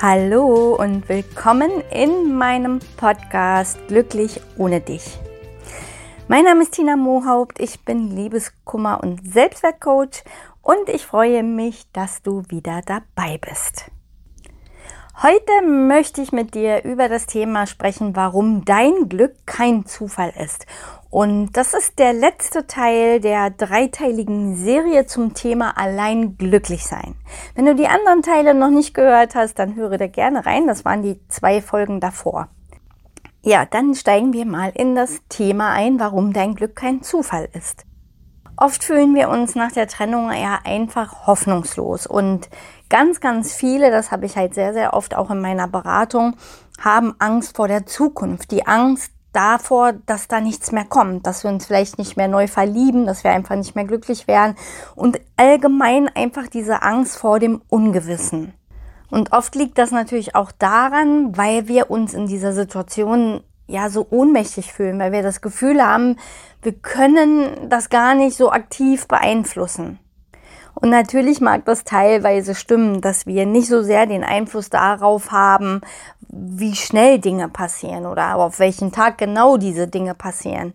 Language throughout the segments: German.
Hallo und willkommen in meinem Podcast Glücklich ohne dich. Mein Name ist Tina Mohaupt, ich bin Liebeskummer- und Selbstwertcoach und ich freue mich, dass du wieder dabei bist. Heute möchte ich mit dir über das Thema sprechen, warum dein Glück kein Zufall ist. Und das ist der letzte Teil der dreiteiligen Serie zum Thema allein glücklich sein. Wenn du die anderen Teile noch nicht gehört hast, dann höre da gerne rein. Das waren die zwei Folgen davor. Ja, dann steigen wir mal in das Thema ein, warum dein Glück kein Zufall ist. Oft fühlen wir uns nach der Trennung eher einfach hoffnungslos und Ganz, ganz viele, das habe ich halt sehr, sehr oft auch in meiner Beratung, haben Angst vor der Zukunft. Die Angst davor, dass da nichts mehr kommt, dass wir uns vielleicht nicht mehr neu verlieben, dass wir einfach nicht mehr glücklich werden und allgemein einfach diese Angst vor dem Ungewissen. Und oft liegt das natürlich auch daran, weil wir uns in dieser Situation ja so ohnmächtig fühlen, weil wir das Gefühl haben, wir können das gar nicht so aktiv beeinflussen. Und natürlich mag das teilweise stimmen, dass wir nicht so sehr den Einfluss darauf haben, wie schnell Dinge passieren oder auf welchen Tag genau diese Dinge passieren.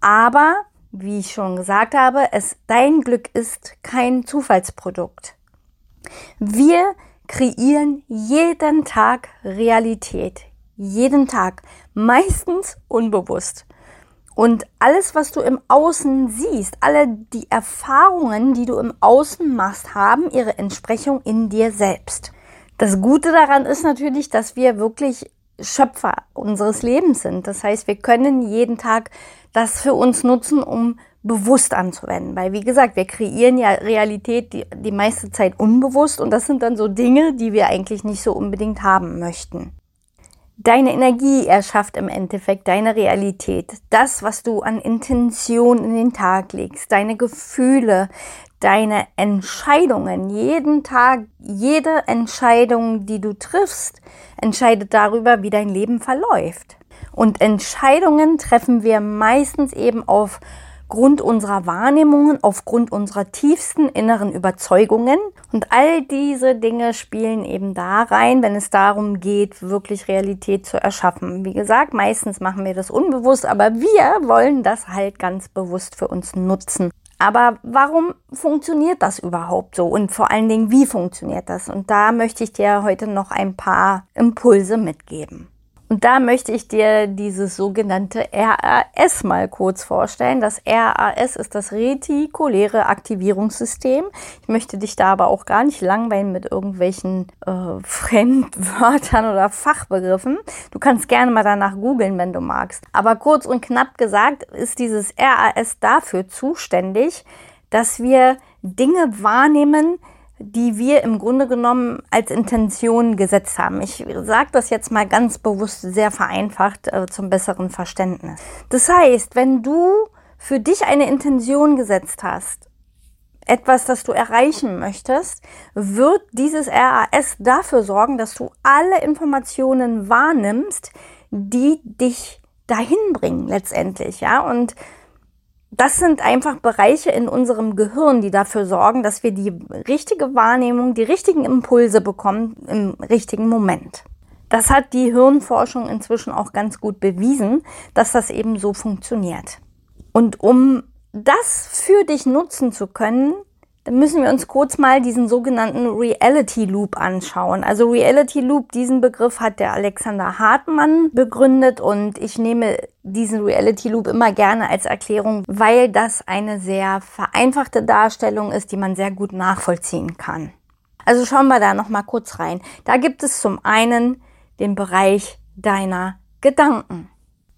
Aber, wie ich schon gesagt habe, es, dein Glück ist kein Zufallsprodukt. Wir kreieren jeden Tag Realität. Jeden Tag. Meistens unbewusst. Und alles, was du im Außen siehst, alle die Erfahrungen, die du im Außen machst, haben ihre Entsprechung in dir selbst. Das Gute daran ist natürlich, dass wir wirklich Schöpfer unseres Lebens sind. Das heißt, wir können jeden Tag das für uns nutzen, um bewusst anzuwenden. Weil, wie gesagt, wir kreieren ja Realität die, die meiste Zeit unbewusst und das sind dann so Dinge, die wir eigentlich nicht so unbedingt haben möchten. Deine Energie erschafft im Endeffekt deine Realität. Das, was du an Intention in den Tag legst, deine Gefühle, deine Entscheidungen, jeden Tag, jede Entscheidung, die du triffst, entscheidet darüber, wie dein Leben verläuft. Und Entscheidungen treffen wir meistens eben auf Grund unserer Wahrnehmungen, aufgrund unserer tiefsten inneren Überzeugungen. Und all diese Dinge spielen eben da rein, wenn es darum geht, wirklich Realität zu erschaffen. Wie gesagt, meistens machen wir das unbewusst, aber wir wollen das halt ganz bewusst für uns nutzen. Aber warum funktioniert das überhaupt so? Und vor allen Dingen, wie funktioniert das? Und da möchte ich dir heute noch ein paar Impulse mitgeben. Und da möchte ich dir dieses sogenannte RAS mal kurz vorstellen. Das RAS ist das retikuläre Aktivierungssystem. Ich möchte dich da aber auch gar nicht langweilen mit irgendwelchen äh, Fremdwörtern oder Fachbegriffen. Du kannst gerne mal danach googeln, wenn du magst. Aber kurz und knapp gesagt ist dieses RAS dafür zuständig, dass wir Dinge wahrnehmen, die wir im Grunde genommen als Intention gesetzt haben. Ich sage das jetzt mal ganz bewusst sehr vereinfacht äh, zum besseren Verständnis. Das heißt, wenn du für dich eine Intention gesetzt hast, etwas, das du erreichen möchtest, wird dieses RAS dafür sorgen, dass du alle Informationen wahrnimmst, die dich dahin bringen letztendlich, ja, und das sind einfach Bereiche in unserem Gehirn, die dafür sorgen, dass wir die richtige Wahrnehmung, die richtigen Impulse bekommen im richtigen Moment. Das hat die Hirnforschung inzwischen auch ganz gut bewiesen, dass das eben so funktioniert. Und um das für dich nutzen zu können, dann müssen wir uns kurz mal diesen sogenannten Reality Loop anschauen. Also Reality Loop, diesen Begriff hat der Alexander Hartmann begründet und ich nehme diesen Reality Loop immer gerne als Erklärung, weil das eine sehr vereinfachte Darstellung ist, die man sehr gut nachvollziehen kann. Also schauen wir da noch mal kurz rein. Da gibt es zum einen den Bereich deiner Gedanken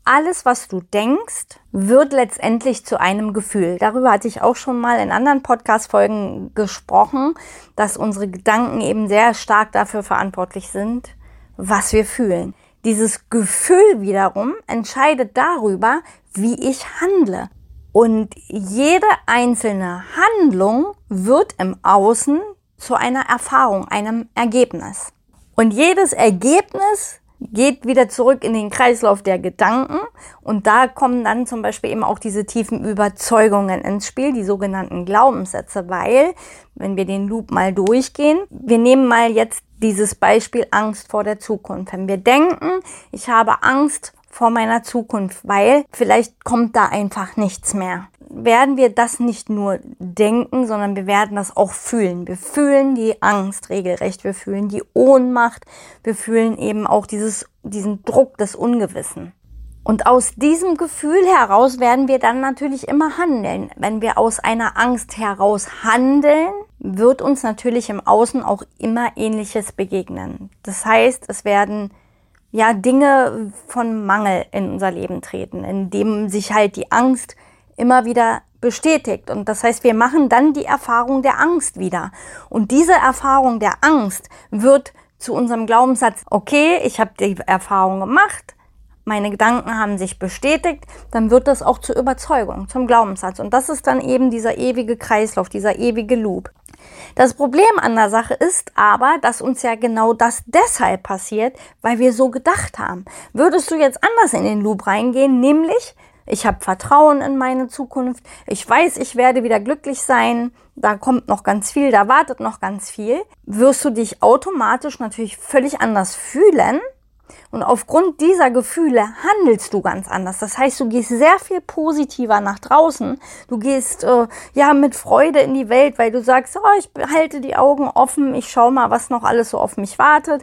alles, was du denkst, wird letztendlich zu einem Gefühl. Darüber hatte ich auch schon mal in anderen Podcast-Folgen gesprochen, dass unsere Gedanken eben sehr stark dafür verantwortlich sind, was wir fühlen. Dieses Gefühl wiederum entscheidet darüber, wie ich handle. Und jede einzelne Handlung wird im Außen zu einer Erfahrung, einem Ergebnis. Und jedes Ergebnis geht wieder zurück in den Kreislauf der Gedanken und da kommen dann zum Beispiel eben auch diese tiefen Überzeugungen ins Spiel, die sogenannten Glaubenssätze, weil, wenn wir den Loop mal durchgehen, wir nehmen mal jetzt dieses Beispiel Angst vor der Zukunft. Wenn wir denken, ich habe Angst vor meiner Zukunft, weil vielleicht kommt da einfach nichts mehr. Werden wir das nicht nur denken, sondern wir werden das auch fühlen. Wir fühlen die Angst regelrecht, wir fühlen die Ohnmacht, wir fühlen eben auch dieses, diesen Druck des Ungewissen. Und aus diesem Gefühl heraus werden wir dann natürlich immer handeln. Wenn wir aus einer Angst heraus handeln, wird uns natürlich im Außen auch immer Ähnliches begegnen. Das heißt, es werden ja Dinge von Mangel in unser Leben treten, in dem sich halt die Angst immer wieder bestätigt. Und das heißt, wir machen dann die Erfahrung der Angst wieder. Und diese Erfahrung der Angst wird zu unserem Glaubenssatz, okay, ich habe die Erfahrung gemacht, meine Gedanken haben sich bestätigt, dann wird das auch zur Überzeugung, zum Glaubenssatz. Und das ist dann eben dieser ewige Kreislauf, dieser ewige Loop. Das Problem an der Sache ist aber, dass uns ja genau das deshalb passiert, weil wir so gedacht haben. Würdest du jetzt anders in den Loop reingehen, nämlich ich habe Vertrauen in meine Zukunft, ich weiß, ich werde wieder glücklich sein, da kommt noch ganz viel, da wartet noch ganz viel, wirst du dich automatisch natürlich völlig anders fühlen und aufgrund dieser Gefühle handelst du ganz anders. Das heißt, du gehst sehr viel positiver nach draußen. Du gehst äh, ja mit Freude in die Welt, weil du sagst, oh, ich halte die Augen offen, ich schaue mal, was noch alles so auf mich wartet.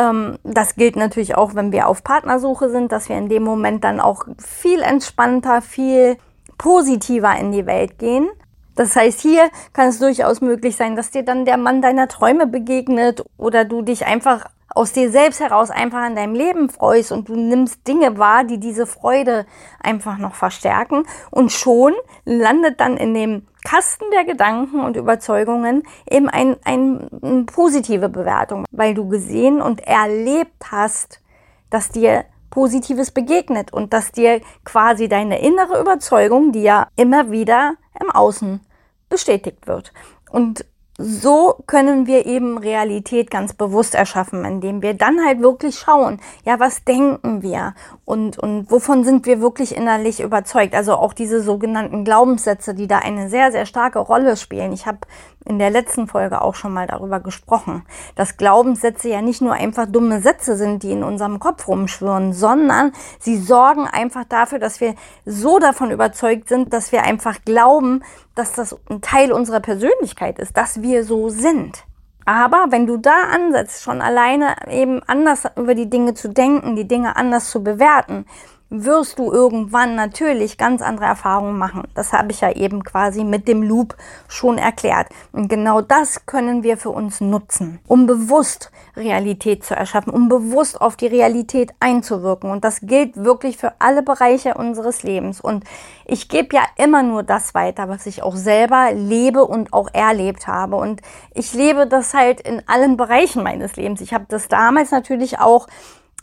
Ähm, das gilt natürlich auch, wenn wir auf Partnersuche sind, dass wir in dem Moment dann auch viel entspannter, viel positiver in die Welt gehen. Das heißt, hier kann es durchaus möglich sein, dass dir dann der Mann deiner Träume begegnet oder du dich einfach aus dir selbst heraus einfach an deinem Leben freust und du nimmst Dinge wahr, die diese Freude einfach noch verstärken und schon landet dann in dem Kasten der Gedanken und Überzeugungen eben ein, ein, eine positive Bewertung, weil du gesehen und erlebt hast, dass dir Positives begegnet und dass dir quasi deine innere Überzeugung, die ja immer wieder im Außen bestätigt wird. Und so können wir eben Realität ganz bewusst erschaffen, indem wir dann halt wirklich schauen, ja, was denken wir und, und wovon sind wir wirklich innerlich überzeugt. Also auch diese sogenannten Glaubenssätze, die da eine sehr, sehr starke Rolle spielen. Ich habe in der letzten Folge auch schon mal darüber gesprochen, dass Glaubenssätze ja nicht nur einfach dumme Sätze sind, die in unserem Kopf rumschwirren, sondern sie sorgen einfach dafür, dass wir so davon überzeugt sind, dass wir einfach glauben, dass das ein Teil unserer Persönlichkeit ist, dass wir so sind. Aber wenn du da ansetzt, schon alleine eben anders über die Dinge zu denken, die Dinge anders zu bewerten, wirst du irgendwann natürlich ganz andere Erfahrungen machen. Das habe ich ja eben quasi mit dem Loop schon erklärt. Und genau das können wir für uns nutzen, um bewusst Realität zu erschaffen, um bewusst auf die Realität einzuwirken. Und das gilt wirklich für alle Bereiche unseres Lebens. Und ich gebe ja immer nur das weiter, was ich auch selber lebe und auch erlebt habe. Und ich lebe das halt in allen Bereichen meines Lebens. Ich habe das damals natürlich auch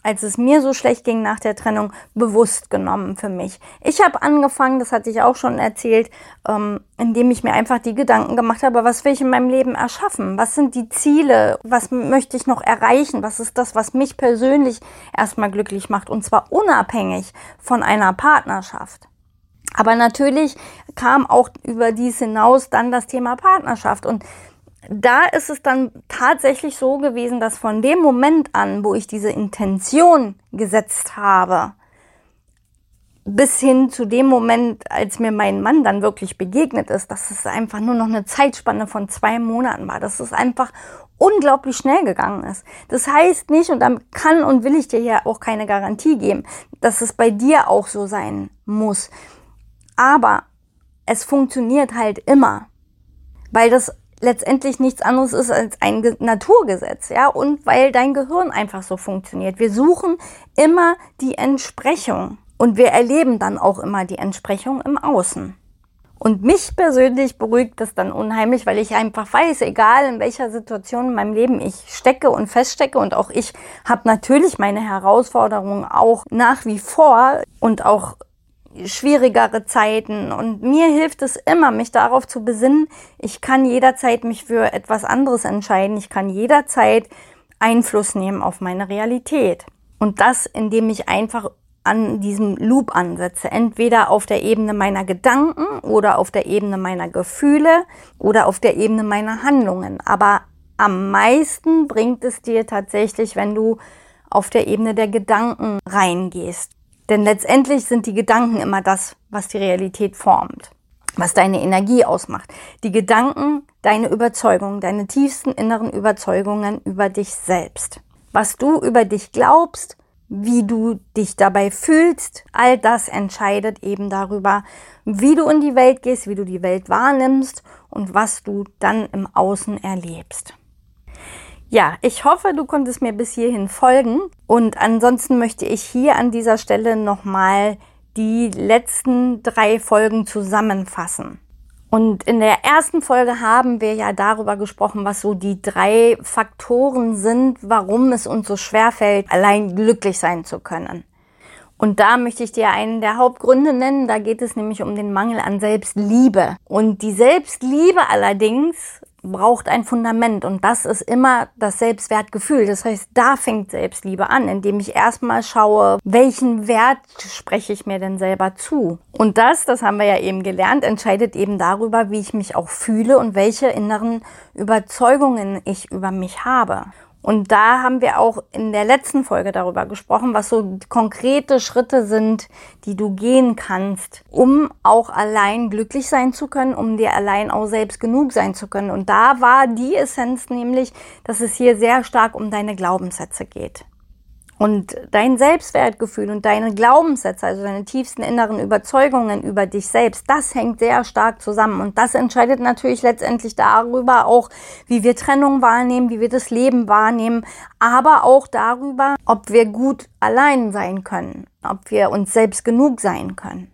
als es mir so schlecht ging nach der Trennung, bewusst genommen für mich. Ich habe angefangen, das hatte ich auch schon erzählt, ähm, indem ich mir einfach die Gedanken gemacht habe, was will ich in meinem Leben erschaffen? Was sind die Ziele? Was möchte ich noch erreichen? Was ist das, was mich persönlich erstmal glücklich macht? Und zwar unabhängig von einer Partnerschaft. Aber natürlich kam auch über dies hinaus dann das Thema Partnerschaft. Und da ist es dann tatsächlich so gewesen, dass von dem Moment an, wo ich diese Intention gesetzt habe, bis hin zu dem Moment, als mir mein Mann dann wirklich begegnet ist, dass es einfach nur noch eine Zeitspanne von zwei Monaten war, dass es einfach unglaublich schnell gegangen ist. Das heißt nicht, und dann kann und will ich dir hier auch keine Garantie geben, dass es bei dir auch so sein muss. Aber es funktioniert halt immer, weil das letztendlich nichts anderes ist als ein Naturgesetz, ja, und weil dein Gehirn einfach so funktioniert. Wir suchen immer die Entsprechung und wir erleben dann auch immer die Entsprechung im Außen. Und mich persönlich beruhigt das dann unheimlich, weil ich einfach weiß, egal in welcher Situation in meinem Leben ich stecke und feststecke und auch ich habe natürlich meine Herausforderungen auch nach wie vor und auch schwierigere Zeiten. Und mir hilft es immer, mich darauf zu besinnen, ich kann jederzeit mich für etwas anderes entscheiden. Ich kann jederzeit Einfluss nehmen auf meine Realität. Und das, indem ich einfach an diesem Loop ansetze. Entweder auf der Ebene meiner Gedanken oder auf der Ebene meiner Gefühle oder auf der Ebene meiner Handlungen. Aber am meisten bringt es dir tatsächlich, wenn du auf der Ebene der Gedanken reingehst. Denn letztendlich sind die Gedanken immer das, was die Realität formt, was deine Energie ausmacht. Die Gedanken, deine Überzeugungen, deine tiefsten inneren Überzeugungen über dich selbst. Was du über dich glaubst, wie du dich dabei fühlst, all das entscheidet eben darüber, wie du in die Welt gehst, wie du die Welt wahrnimmst und was du dann im Außen erlebst. Ja, ich hoffe, du konntest mir bis hierhin folgen und ansonsten möchte ich hier an dieser Stelle nochmal die letzten drei Folgen zusammenfassen. Und in der ersten Folge haben wir ja darüber gesprochen, was so die drei Faktoren sind, warum es uns so schwer fällt, allein glücklich sein zu können. Und da möchte ich dir einen der Hauptgründe nennen. Da geht es nämlich um den Mangel an Selbstliebe. Und die Selbstliebe allerdings braucht ein Fundament und das ist immer das Selbstwertgefühl. Das heißt, da fängt Selbstliebe an, indem ich erstmal schaue, welchen Wert spreche ich mir denn selber zu. Und das, das haben wir ja eben gelernt, entscheidet eben darüber, wie ich mich auch fühle und welche inneren Überzeugungen ich über mich habe. Und da haben wir auch in der letzten Folge darüber gesprochen, was so konkrete Schritte sind, die du gehen kannst, um auch allein glücklich sein zu können, um dir allein auch selbst genug sein zu können. Und da war die Essenz nämlich, dass es hier sehr stark um deine Glaubenssätze geht. Und dein Selbstwertgefühl und deine Glaubenssätze, also deine tiefsten inneren Überzeugungen über dich selbst, das hängt sehr stark zusammen. Und das entscheidet natürlich letztendlich darüber auch, wie wir Trennung wahrnehmen, wie wir das Leben wahrnehmen, aber auch darüber, ob wir gut allein sein können, ob wir uns selbst genug sein können.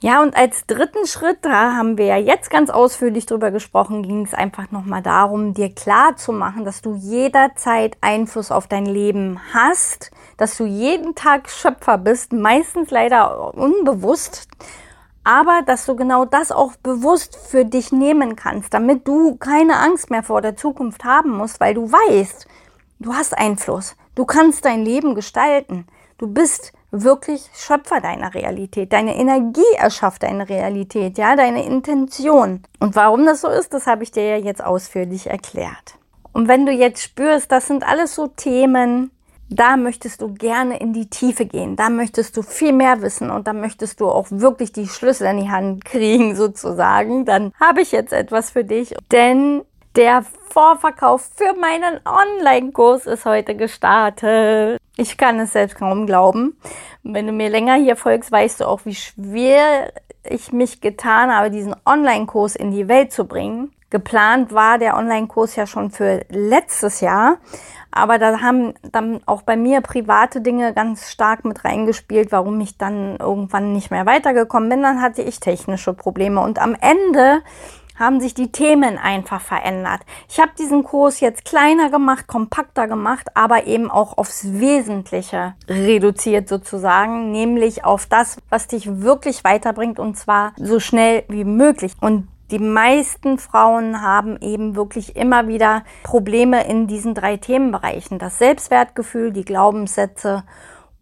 Ja, und als dritten Schritt, da haben wir ja jetzt ganz ausführlich drüber gesprochen, ging es einfach nochmal darum, dir klar zu machen, dass du jederzeit Einfluss auf dein Leben hast, dass du jeden Tag Schöpfer bist, meistens leider unbewusst, aber dass du genau das auch bewusst für dich nehmen kannst, damit du keine Angst mehr vor der Zukunft haben musst, weil du weißt, du hast Einfluss, du kannst dein Leben gestalten, du bist wirklich Schöpfer deiner Realität. Deine Energie erschafft deine Realität, ja, deine Intention. Und warum das so ist, das habe ich dir ja jetzt ausführlich erklärt. Und wenn du jetzt spürst, das sind alles so Themen, da möchtest du gerne in die Tiefe gehen, da möchtest du viel mehr wissen und da möchtest du auch wirklich die Schlüssel in die Hand kriegen sozusagen, dann habe ich jetzt etwas für dich. Denn der Vorverkauf für meinen Online-Kurs ist heute gestartet. Ich kann es selbst kaum glauben. Wenn du mir länger hier folgst, weißt du auch, wie schwer ich mich getan habe, diesen Online-Kurs in die Welt zu bringen. Geplant war der Online-Kurs ja schon für letztes Jahr, aber da haben dann auch bei mir private Dinge ganz stark mit reingespielt, warum ich dann irgendwann nicht mehr weitergekommen bin. Dann hatte ich technische Probleme und am Ende haben sich die Themen einfach verändert. Ich habe diesen Kurs jetzt kleiner gemacht, kompakter gemacht, aber eben auch aufs Wesentliche reduziert sozusagen, nämlich auf das, was dich wirklich weiterbringt und zwar so schnell wie möglich. Und die meisten Frauen haben eben wirklich immer wieder Probleme in diesen drei Themenbereichen. Das Selbstwertgefühl, die Glaubenssätze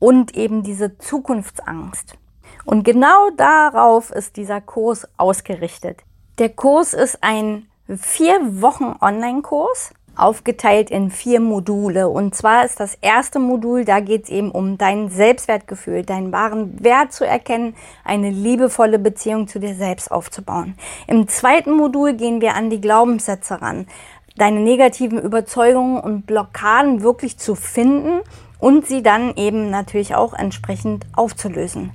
und eben diese Zukunftsangst. Und genau darauf ist dieser Kurs ausgerichtet. Der Kurs ist ein vier Wochen Online-Kurs, aufgeteilt in vier Module. Und zwar ist das erste Modul, da geht es eben um dein Selbstwertgefühl, deinen wahren Wert zu erkennen, eine liebevolle Beziehung zu dir selbst aufzubauen. Im zweiten Modul gehen wir an die Glaubenssätze ran, deine negativen Überzeugungen und Blockaden wirklich zu finden und sie dann eben natürlich auch entsprechend aufzulösen.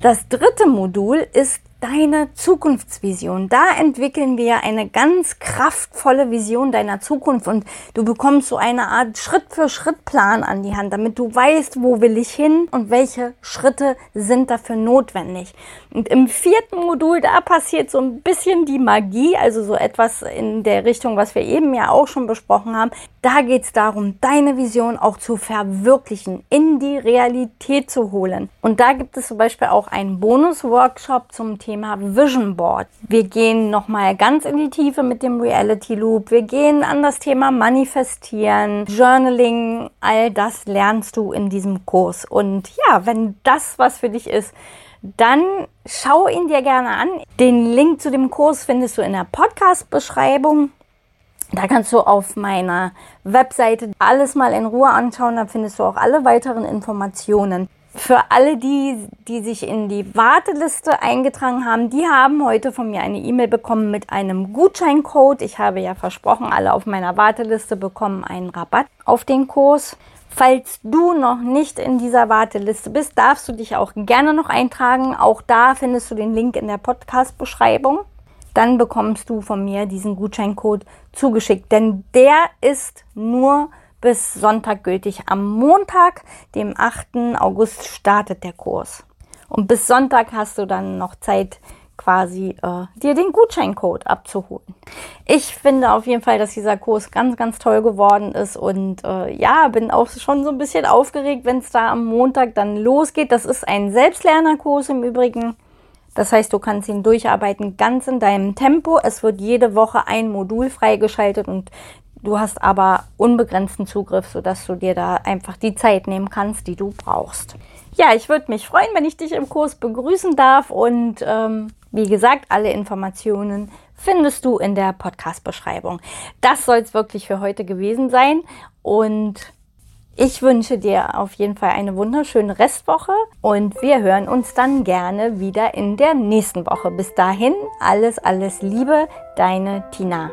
Das dritte Modul ist deine Zukunftsvision. Da entwickeln wir eine ganz kraftvolle Vision deiner Zukunft und du bekommst so eine Art Schritt-für-Schritt-Plan an die Hand, damit du weißt, wo will ich hin und welche Schritte sind dafür notwendig. Und im vierten Modul, da passiert so ein bisschen die Magie, also so etwas in der Richtung, was wir eben ja auch schon besprochen haben. Da geht es darum, deine Vision auch zu verwirklichen, in die Realität zu holen. Und da gibt es zum Beispiel auch einen Bonus-Workshop zum Thema Vision Board. Wir gehen nochmal ganz in die Tiefe mit dem Reality Loop. Wir gehen an das Thema Manifestieren, Journaling. All das lernst du in diesem Kurs. Und ja, wenn das was für dich ist, dann schau ihn dir gerne an. Den Link zu dem Kurs findest du in der Podcast-Beschreibung. Da kannst du auf meiner Webseite alles mal in Ruhe anschauen. Da findest du auch alle weiteren Informationen. Für alle die, die sich in die Warteliste eingetragen haben, die haben heute von mir eine E-Mail bekommen mit einem Gutscheincode. Ich habe ja versprochen, alle auf meiner Warteliste bekommen einen Rabatt auf den Kurs. Falls du noch nicht in dieser Warteliste bist, darfst du dich auch gerne noch eintragen. Auch da findest du den Link in der Podcast-Beschreibung dann bekommst du von mir diesen Gutscheincode zugeschickt. Denn der ist nur bis Sonntag gültig. Am Montag, dem 8. August, startet der Kurs. Und bis Sonntag hast du dann noch Zeit, quasi äh, dir den Gutscheincode abzuholen. Ich finde auf jeden Fall, dass dieser Kurs ganz, ganz toll geworden ist und äh, ja, bin auch schon so ein bisschen aufgeregt, wenn es da am Montag dann losgeht. Das ist ein Selbstlernerkurs im Übrigen. Das heißt, du kannst ihn durcharbeiten ganz in deinem Tempo. Es wird jede Woche ein Modul freigeschaltet und du hast aber unbegrenzten Zugriff, sodass du dir da einfach die Zeit nehmen kannst, die du brauchst. Ja, ich würde mich freuen, wenn ich dich im Kurs begrüßen darf und ähm, wie gesagt, alle Informationen findest du in der Podcast-Beschreibung. Das soll es wirklich für heute gewesen sein und ich wünsche dir auf jeden Fall eine wunderschöne Restwoche und wir hören uns dann gerne wieder in der nächsten Woche. Bis dahin, alles, alles Liebe, deine Tina.